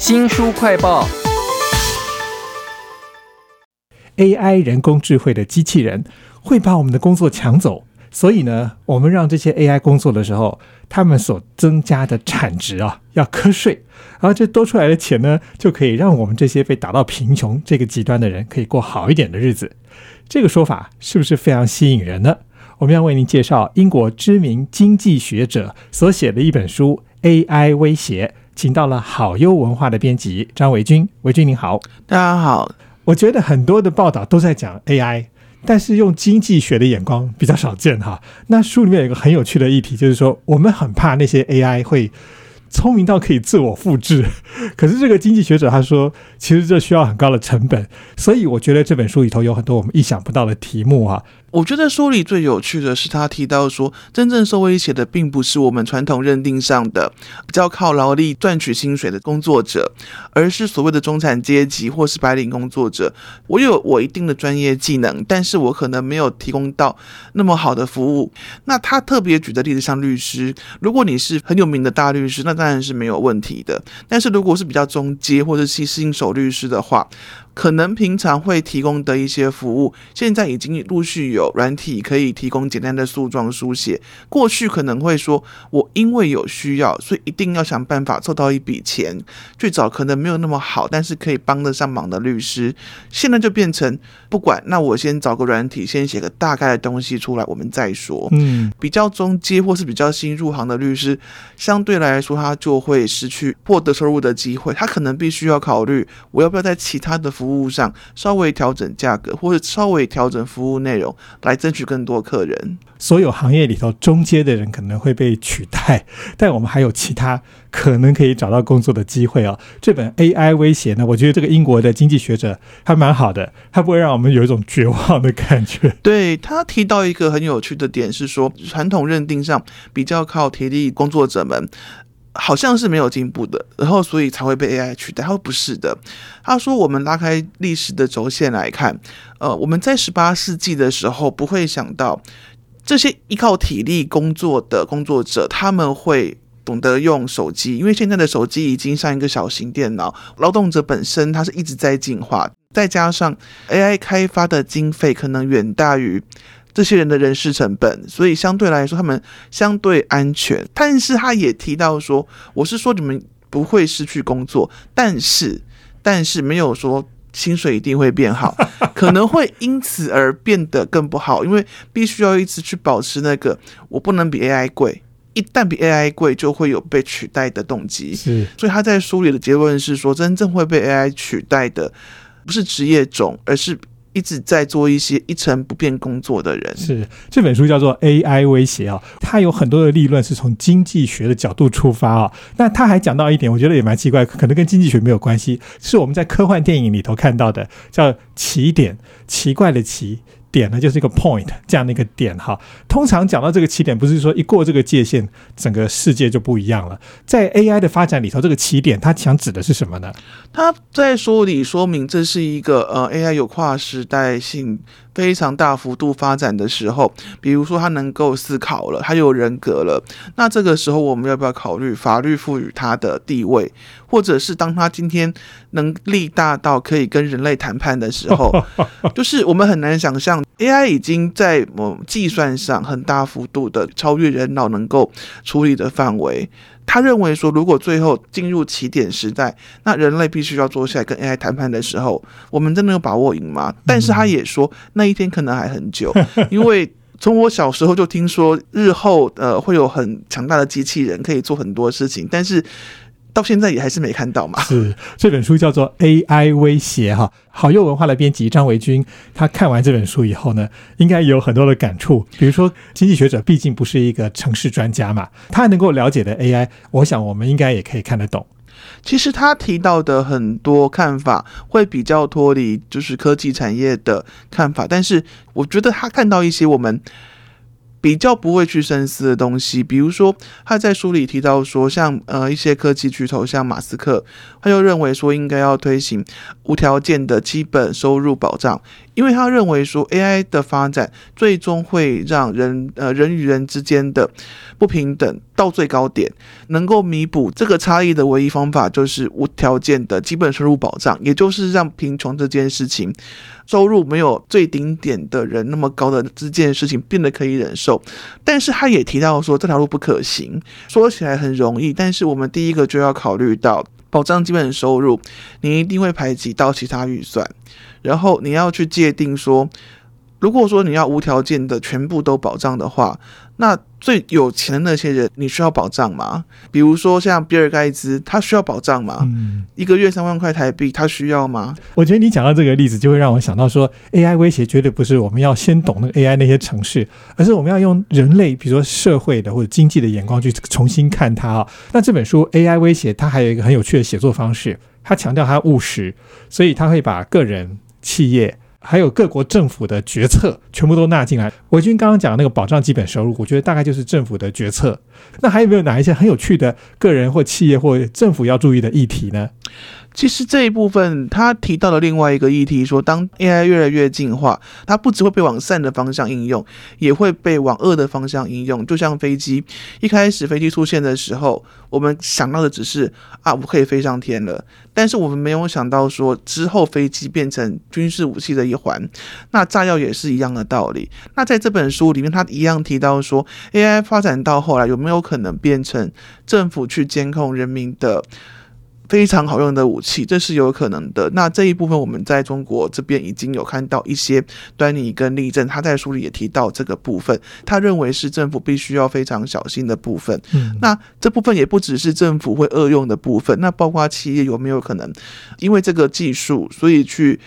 新书快报：AI 人工智慧的机器人会把我们的工作抢走，所以呢，我们让这些 AI 工作的时候，他们所增加的产值啊，要瞌睡，而这多出来的钱呢，就可以让我们这些被打到贫穷这个极端的人，可以过好一点的日子。这个说法是不是非常吸引人呢？我们要为您介绍英国知名经济学者所写的一本书《AI 威胁》。请到了好优文化的编辑张维军，维军您好，大家好。我觉得很多的报道都在讲 AI，但是用经济学的眼光比较少见哈。那书里面有一个很有趣的议题，就是说我们很怕那些 AI 会聪明到可以自我复制，可是这个经济学者他说，其实这需要很高的成本，所以我觉得这本书里头有很多我们意想不到的题目啊。我觉得书里最有趣的是，他提到说，真正受威胁的并不是我们传统认定上的比较靠劳力赚取薪水的工作者，而是所谓的中产阶级或是白领工作者。我有我一定的专业技能，但是我可能没有提供到那么好的服务。那他特别举的例子，像律师，如果你是很有名的大律师，那当然是没有问题的。但是如果是比较中阶或者是新手律师的话，可能平常会提供的一些服务，现在已经陆续有软体可以提供简单的诉状书写。过去可能会说，我因为有需要，所以一定要想办法凑到一笔钱。最早可能没有那么好，但是可以帮得上忙的律师，现在就变成不管，那我先找个软体，先写个大概的东西出来，我们再说。嗯，比较中阶或是比较新入行的律师，相对来说他就会失去获得收入的机会，他可能必须要考虑，我要不要在其他的。服务上稍微调整价格，或者稍微调整服务内容，来争取更多客人。所有行业里头中间的人可能会被取代，但我们还有其他可能可以找到工作的机会哦！这本 AI 威胁呢，我觉得这个英国的经济学者还蛮好的，他不会让我们有一种绝望的感觉。对他提到一个很有趣的点是说，传统认定上比较靠体力工作者们。好像是没有进步的，然后所以才会被 AI 取代。他说不是的，他说我们拉开历史的轴线来看，呃，我们在十八世纪的时候不会想到这些依靠体力工作的工作者他们会懂得用手机，因为现在的手机已经像一个小型电脑。劳动者本身他是一直在进化，再加上 AI 开发的经费可能远大于。这些人的人事成本，所以相对来说，他们相对安全。但是他也提到说，我是说你们不会失去工作，但是但是没有说薪水一定会变好，可能会因此而变得更不好，因为必须要一直去保持那个我不能比 AI 贵，一旦比 AI 贵，就会有被取代的动机。是，所以他在书里的结论是说，真正会被 AI 取代的不是职业种，而是。一直在做一些一成不变工作的人，是这本书叫做 AI 威胁啊，它有很多的立论是从经济学的角度出发啊。那他还讲到一点，我觉得也蛮奇怪，可能跟经济学没有关系，是我们在科幻电影里头看到的，叫起点，奇怪的奇。点呢就是一个 point 这样的一个点哈。通常讲到这个起点，不是说一过这个界限，整个世界就不一样了。在 AI 的发展里头，这个起点它想指的是什么呢？它在书里说明，这是一个呃 AI 有跨时代性。非常大幅度发展的时候，比如说他能够思考了，他有人格了，那这个时候我们要不要考虑法律赋予他的地位，或者是当他今天能力大到可以跟人类谈判的时候，就是我们很难想象 AI 已经在某计算上很大幅度的超越人脑能够处理的范围。他认为说，如果最后进入起点时代，那人类必须要坐下来跟 AI 谈判的时候，我们真的有把握赢吗？但是他也说，那一天可能还很久，因为从我小时候就听说，日后呃会有很强大的机器人可以做很多事情，但是。到现在也还是没看到嘛？是这本书叫做 AI 威胁哈，好幼文化的编辑张维军，他看完这本书以后呢，应该有很多的感触。比如说，经济学者毕竟不是一个城市专家嘛，他能够了解的 AI，我想我们应该也可以看得懂。其实他提到的很多看法会比较脱离就是科技产业的看法，但是我觉得他看到一些我们。比较不会去深思的东西，比如说他在书里提到说，像呃一些科技巨头，像马斯克，他就认为说应该要推行无条件的基本收入保障，因为他认为说 AI 的发展最终会让人呃人与人之间的不平等。到最高点，能够弥补这个差异的唯一方法就是无条件的基本收入保障，也就是让贫穷这件事情，收入没有最顶点的人那么高的这件事情变得可以忍受。但是他也提到说这条路不可行，说起来很容易，但是我们第一个就要考虑到保障基本收入，你一定会排挤到其他预算，然后你要去界定说。如果说你要无条件的全部都保障的话，那最有钱的那些人，你需要保障吗？比如说像比尔盖茨，他需要保障吗？嗯，一个月三万块台币，他需要吗？我觉得你讲到这个例子，就会让我想到说，AI 威胁绝对不是我们要先懂那个 AI 那些城市，而是我们要用人类，比如说社会的或者经济的眼光去重新看它啊。那这本书 AI 威胁，它还有一个很有趣的写作方式，它强调它务实，所以它会把个人、企业。还有各国政府的决策全部都纳进来。维军刚刚讲那个保障基本收入，我觉得大概就是政府的决策。那还有没有哪一些很有趣的个人或企业或政府要注意的议题呢？其实这一部分他提到了另外一个议题，说当 AI 越来越进化，它不只会被往善的方向应用，也会被往恶的方向应用。就像飞机一开始飞机出现的时候，我们想到的只是啊，我可以飞上天了，但是我们没有想到说之后飞机变成军事武器的一环。那炸药也是一样的道理。那在这本书里面，他一样提到说，AI 发展到后来有没有可能变成政府去监控人民的？非常好用的武器，这是有可能的。那这一部分我们在中国这边已经有看到一些端倪跟例证。他在书里也提到这个部分，他认为是政府必须要非常小心的部分。嗯，那这部分也不只是政府会恶用的部分，那包括企业有没有可能因为这个技术，所以去。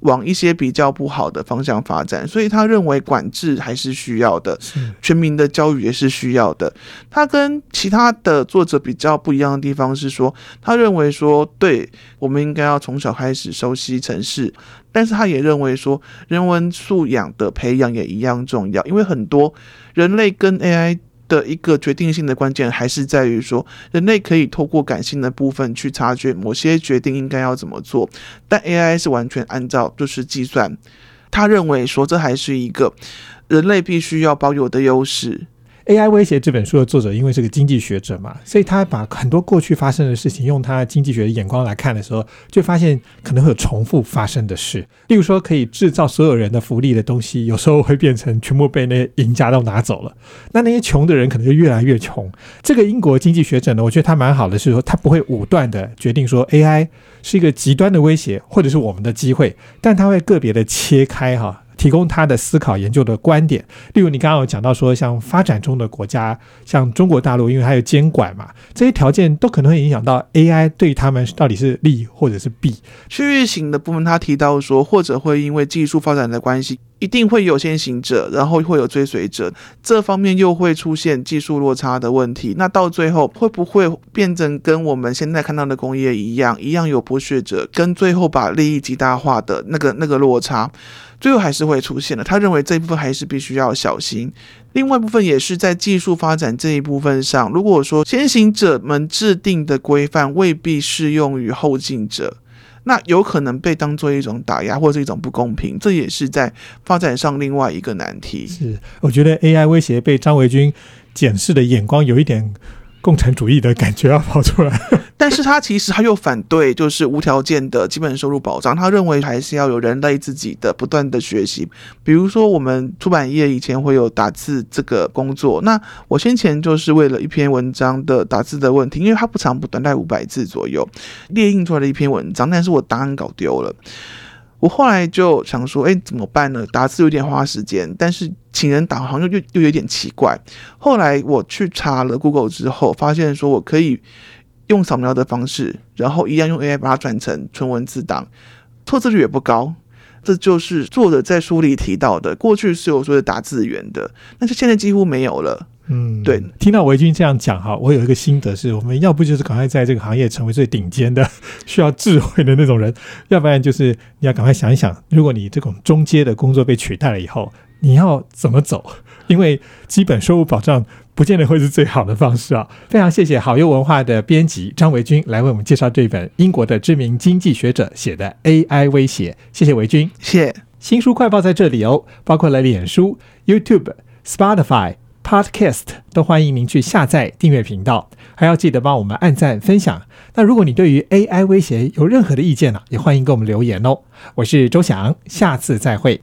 往一些比较不好的方向发展，所以他认为管制还是需要的，全民的教育也是需要的。他跟其他的作者比较不一样的地方是说，他认为说，对我们应该要从小开始熟悉城市，但是他也认为说，人文素养的培养也一样重要，因为很多人类跟 AI。的一个决定性的关键还是在于说，人类可以透过感性的部分去察觉某些决定应该要怎么做，但 AI 是完全按照就是计算。他认为说，这还是一个人类必须要保有的优势。AI 威胁这本书的作者，因为是个经济学者嘛，所以他把很多过去发生的事情，用他经济学的眼光来看的时候，就发现可能会有重复发生的事。例如说，可以制造所有人的福利的东西，有时候会变成全部被那些赢家都拿走了。那那些穷的人可能就越来越穷。这个英国经济学者呢，我觉得他蛮好的，是说他不会武断的决定说 AI 是一个极端的威胁，或者是我们的机会，但他会个别的切开哈。提供他的思考研究的观点，例如你刚刚有讲到说，像发展中的国家，像中国大陆，因为它有监管嘛，这些条件都可能会影响到 AI 对他们到底是利或者是弊。区域型的部分，他提到说，或者会因为技术发展的关系。一定会有先行者，然后会有追随者，这方面又会出现技术落差的问题。那到最后会不会变成跟我们现在看到的工业一样，一样有剥削者，跟最后把利益极大化的那个那个落差，最后还是会出现的。他认为这一部分还是必须要小心。另外一部分也是在技术发展这一部分上，如果说先行者们制定的规范未必适用于后进者。那有可能被当做一种打压或者是一种不公平，这也是在发展上另外一个难题。是，我觉得 AI 威胁被张维军检视的眼光有一点。共产主义的感觉要跑出来，但是他其实他又反对，就是无条件的基本收入保障。他认为还是要有人类自己的不断的学习。比如说，我们出版业以前会有打字这个工作，那我先前就是为了一篇文章的打字的问题，因为它不长不短，大概五百字左右，列印出来的一篇文章，但是我答案搞丢了。我后来就想说，哎，怎么办呢？打字有点花时间，但是请人打好像又又又有点奇怪。后来我去查了 Google 之后，发现说我可以用扫描的方式，然后一样用 AI 把它转成纯文字档，错字率也不高。这就是作者在书里提到的，过去是有所谓的打字员的，但是现在几乎没有了。嗯，对，听到维军这样讲哈，我有一个心得是，我们要不就是赶快在这个行业成为最顶尖的、需要智慧的那种人，要不然就是你要赶快想一想，如果你这种中阶的工作被取代了以后，你要怎么走？因为基本收入保障不见得会是最好的方式啊。非常谢谢好优文化的编辑张维军来为我们介绍这本英国的知名经济学者写的 AI 威胁，谢谢维军，谢新书快报在这里哦，包括了脸书、YouTube、Spotify。Podcast 都欢迎您去下载订阅频道，还要记得帮我们按赞分享。那如果你对于 AI 威胁有任何的意见呢，也欢迎给我们留言哦。我是周翔，下次再会。